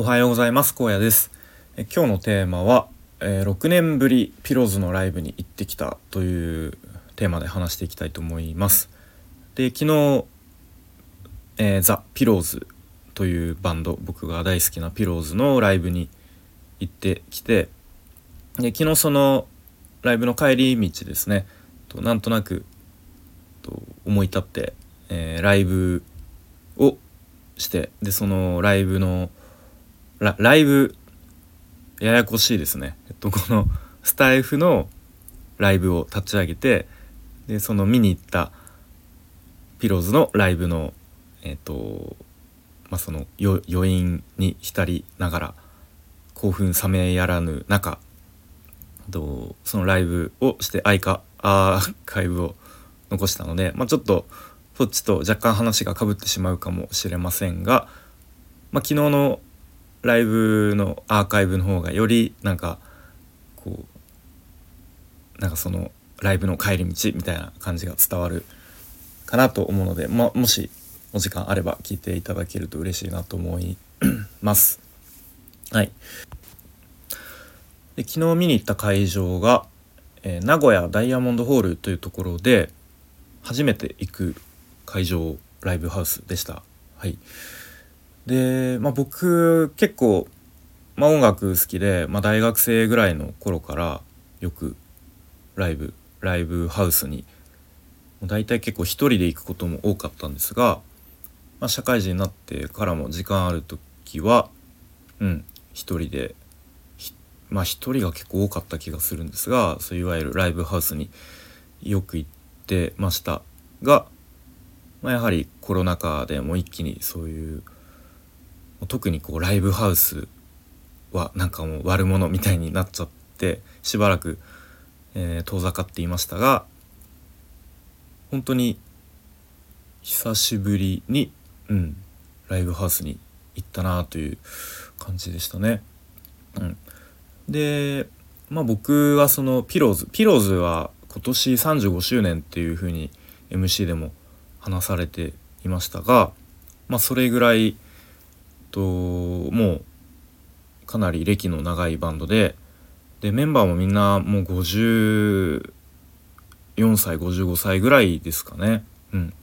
おはようございます。荒野です。え今日のテーマは、えー6年ぶりピローズのライブに行ってきたというテーマで話していきたいと思います。で昨日、えーザ・ピローズというバンド僕が大好きなピローズのライブに行ってきてで昨日そのライブの帰り道ですねとなんとなくと思い立って、えーライブをしてでそのライブのラライブややこしいですね、えっと、このスタイフのライブを立ち上げてでその見に行ったピローズのライブのえっとまあその余韻に浸りながら興奮冷めやらぬ中とそのライブをしてアイカアーカイブを残したので、まあ、ちょっとそっちと若干話がかぶってしまうかもしれませんが、まあ、昨日のライブのアーカイブの方がよりなんかこうなんかそのライブの帰り道みたいな感じが伝わるかなと思うので、ま、もしお時間あれば聞いていただけると嬉しいなと思います。はい、で昨日見に行った会場が、えー名古屋ダイヤモンドホールというところで初めて行く会場ライブハウスでした。はい、で、まあ、僕結構、まあ、音楽好きで、まあ、大学生ぐらいの頃からよくライブライブハウスに大体結構一人で行くことも多かったんですが、まあ、社会人になってからも時間ある時はうん一人でまあ一人が結構多かった気がするんですがそういわゆるライブハウスによく行ってましたが、まあ、やはりコロナ禍でも一気にそういう特にこうライブハウスはなんかもう悪者みたいになっちゃってしばらく、えー遠ざかっていましたが本当に久しぶりに、うん、ライブハウスに行ったなという感じでしたね。うん、で、まあ、僕はそのピローズピローズは今年35周年っていうふうに MC でも話されていましたが、まあ、それぐらいともうかなり歴の長いバンドででメンバーもみんなもう54歳55歳ぐらいですかね。うん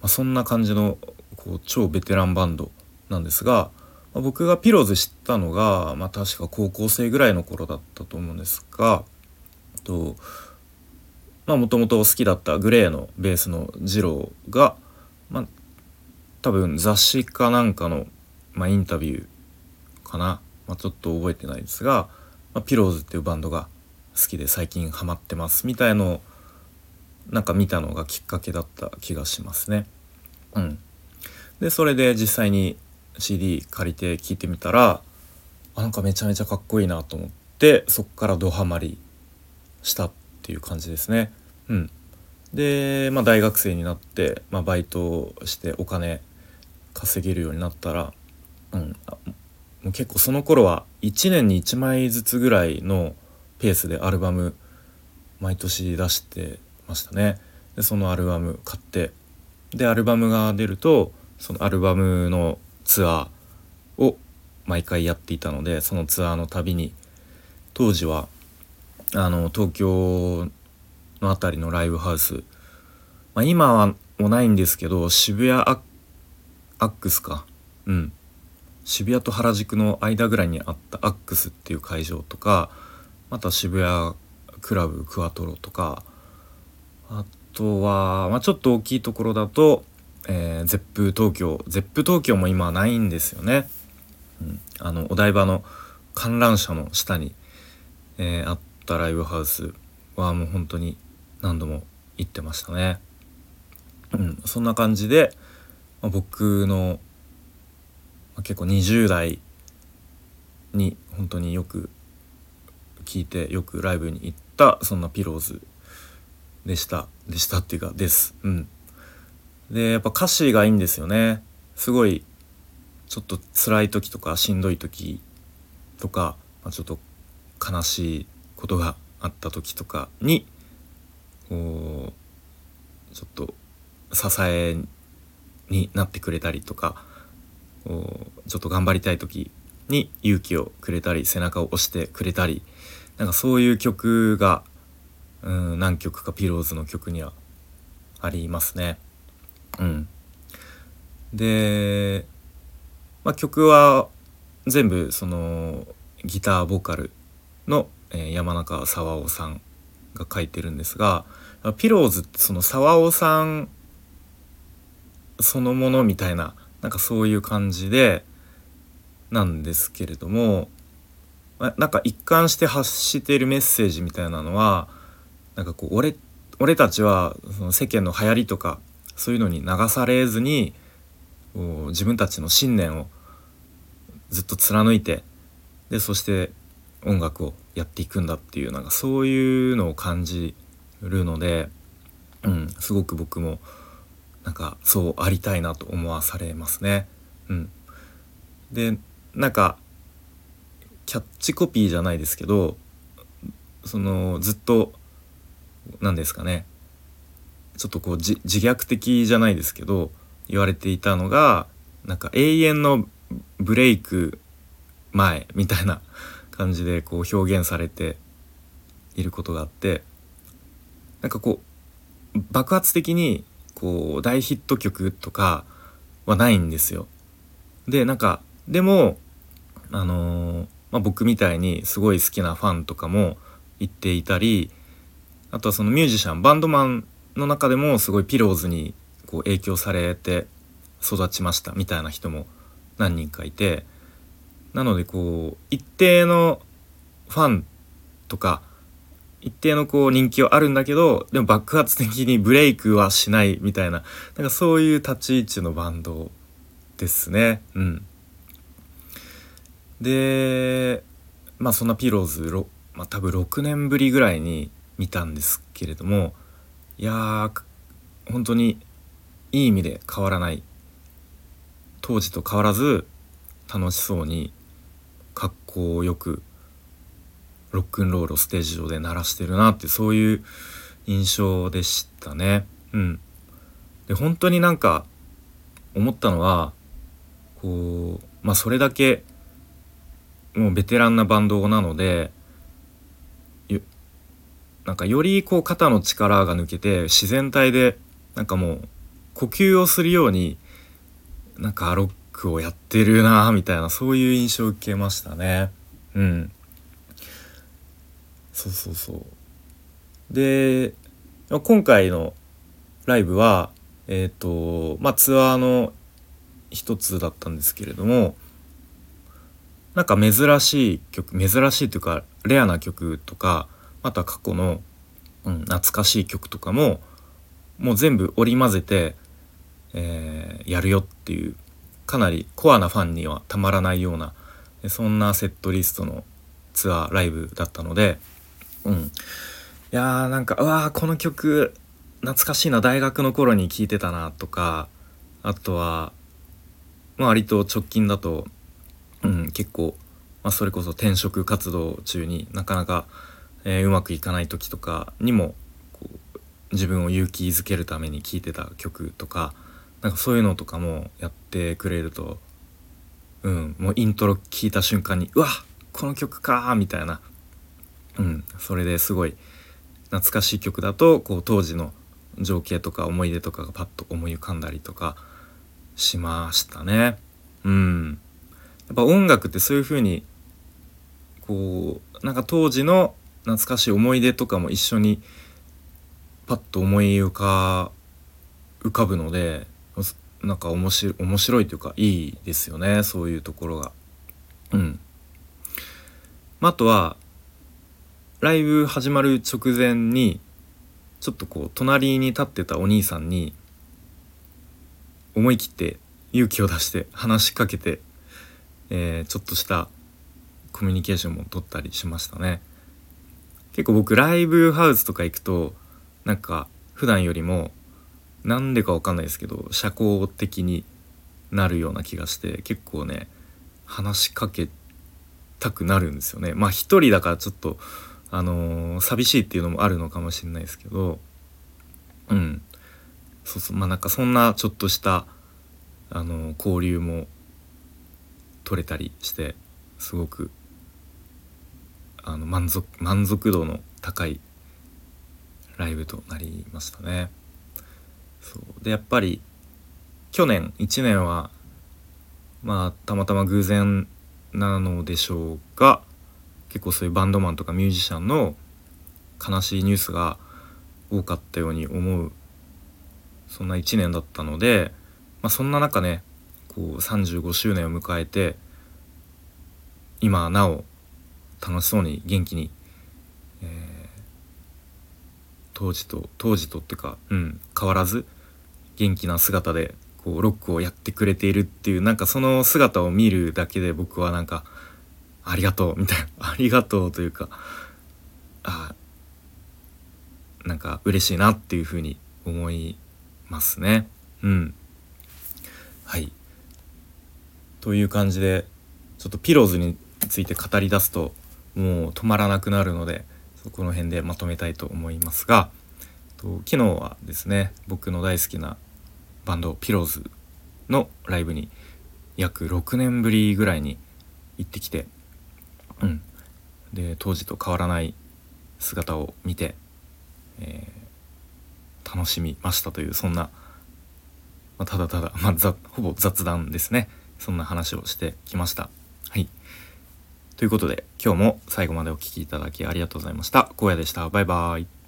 まあ、そんな感じのこう超ベテランバンドなんですが、まあ僕がピローズ知ったのが、まあ、確か高校生ぐらいの頃だったと思うんですがとまあもともと好きだったグレーのベースの二郎が、まあ、多分雑誌かなんかの、まあ、インタビューかな、まあ、ちょっと覚えてないですが、まあ、ピローズっていうバンドが好きで最近ハマってますみたいのをなんか見たのがきっかけだった気がしますね。うん、でそれで実際に CD 借りて聴いてみたらあなんかめちゃめちゃかっこいいなと思ってそっからドハマりしたっていう感じですね。うん、で、まあ、大学生になって、まあ、バイトしてお金稼げるようになったら、うん、もう結構その頃は1年に1枚ずつぐらいのペースでアルバム毎年出してましたね。でそのアルバム買ってでアルバムが出るとそのアルバムのツアーを毎回やっていたのでそのツアーのたびに当時はあの東京の辺りのライブハウス、まあ、今はもうないんですけど渋谷アックスかうん渋谷と原宿の間ぐらいにあったアックスっていう会場とかまた渋谷クラブクワトロとかあとは、まあ、ちょっと大きいところだと、えー、ゼップ東京ゼップ東京も今ないんですよね。うん、あのお台場の観覧車の下に、えーあったライブハウスはもう本当に何度も行ってましたね。うん、そんな感じで、まあ僕の、結構20代に本当によく聞いてよくライブに行ったそんなピローズでした。でしたっていうかです。うん。でやっぱ歌詞がいいんですよね。すごいちょっと辛い時とかしんどい時とか、まあ、ちょっと悲しいことがあった時とかにこうちょっと支えになってくれたりとかちょっと頑張りたい時に勇気をくれたり背中を押してくれたりなんかそういう曲がうん何曲かピローズの曲にはありますね。うん、で、まあ、曲は全部そのギターボーカルの、えー、山中沢夫さんが書いてるんですがピローズってその沢尾さんそのものみたいななんかそういう感じでなんですけれどもなんか一貫して発しているメッセージみたいなのはなんかこう俺俺たちはその世間の流行りとかそういうのに流されずに自分たちの信念をずっと貫いてでそして音楽をやっていくんだっていうなんかそういうのを感じるので、うん、すごく僕もなんかそうありたいなと思わされますね。うん、でなんかキャッチコピーじゃないですけどそのずっと何ですかねちょっとこう自虐的じゃないですけど言われていたのがなんか永遠のブレイク前みたいな 感じでこう表現されていることがあってなんかこう爆発的にこう大ヒット曲とかはないんですよ。でなんかでもあのー、まあ、僕みたいにすごい好きなファンとかも言っていたりあとはそのミュージシャンバンドマンの中でもすごいピローズにこう影響されて育ちましたみたいな人も何人かいてなのでこう一定のファンとか一定のこう人気はあるんだけどでも爆発的にブレイクはしないみたいな。なんかそういう立ち位置のバンドですね。うん。でまあそんなピローズ、まあ、多分6年ぶりぐらいに見たんですけれどもいやー本当にいい意味で変わらない。当時と変わらず楽しそうに格好よくロックンロールをステージ上で鳴らしてるなってそういう印象でしたね。うん、で本当になんか思ったのはこうまあそれだけもうベテランなバンドなのでなんかよりこう肩の力が抜けて自然体でなんかもう呼吸をするようになんかロックをやってるなみたいなそういう印象を受けましたね。うん。そうそうそう。で今回のライブはえっ、ー、とまあツアーの一つだったんですけれどもなんか珍しい曲珍しいというかレアな曲とかまた過去の、うん、懐かしい曲とかももう全部織り交ぜて、えー、やるよっていうかなりコアなファンにはたまらないようなそんなセットリストのツアーライブだったので、うん、いやーなんかうわーこの曲懐かしいな大学の頃に聴いてたなとかあとは、まあ、割と直近だとうん、結構、まあ、それこそ転職活動中になかなか、えー、うまくいかない時とかにも自分を勇気づけるために聴いてた曲とかなんかそういうのとかもやってくれると、うん、もうイントロ聴いた瞬間にうわこの曲かみたいな、うん、それですごい懐かしい曲だとこう当時の情景とか思い出とかがパッと思い浮かんだりとかしましたね。うんやっぱ音楽ってそういう風にこうなんか当時の懐かしい思い出とかも一緒にパッと思い浮か浮かぶのでなんか面白面白いというかいいですよねそういうところが。うん。あとはライブ始まる直前にちょっとこう隣に立ってたお兄さんに思い切って勇気を出して話しかけてえー、ちょっとしたコミュニケーションも取ったりしましたね。結構僕ライブハウスとか行くとなんか普段よりもなんでかわかんないですけど社交的になるような気がして結構ね話しかけたくなるんですよね。まあ一人だからちょっとあのー、寂しいっていうのもあるのかもしれないですけどうん。そうそう。まあなんかそんなちょっとしたあのー、交流も取れたりしてすごくあの満足満足度の高いライブとなりましたね。そう。でやっぱり去年1年はまあたまたま偶然なのでしょうが結構そういうバンドマンとかミュージシャンの悲しいニュースが多かったように思うそんな1年だったので、まあ、そんな中ねこう35周年を迎えて今なお楽しそうに元気に、えー、当時と当時とっていうか、うん、変わらず元気な姿でこうロックをやってくれているっていうなんかその姿を見るだけで僕はなんかありがとうみたいな ありがとうというかあなんか嬉しいなっていうふうに思いますね。うん。はい。という感じでちょっとピローズについて語り出すともう止まらなくなるのでそこの辺でまとめたいと思いますがと昨日はですね僕の大好きなバンドピローズのライブに約6年ぶりぐらいに行ってきてうんで当時と変わらない姿を見て、えー、楽しみましたというそんな、まあ、ただただ、まあ、ほぼ雑談ですねそんな話をしてきました。はいということで今日も最後までお聴きいただきありがとうございました。荒野でした。バイバイ。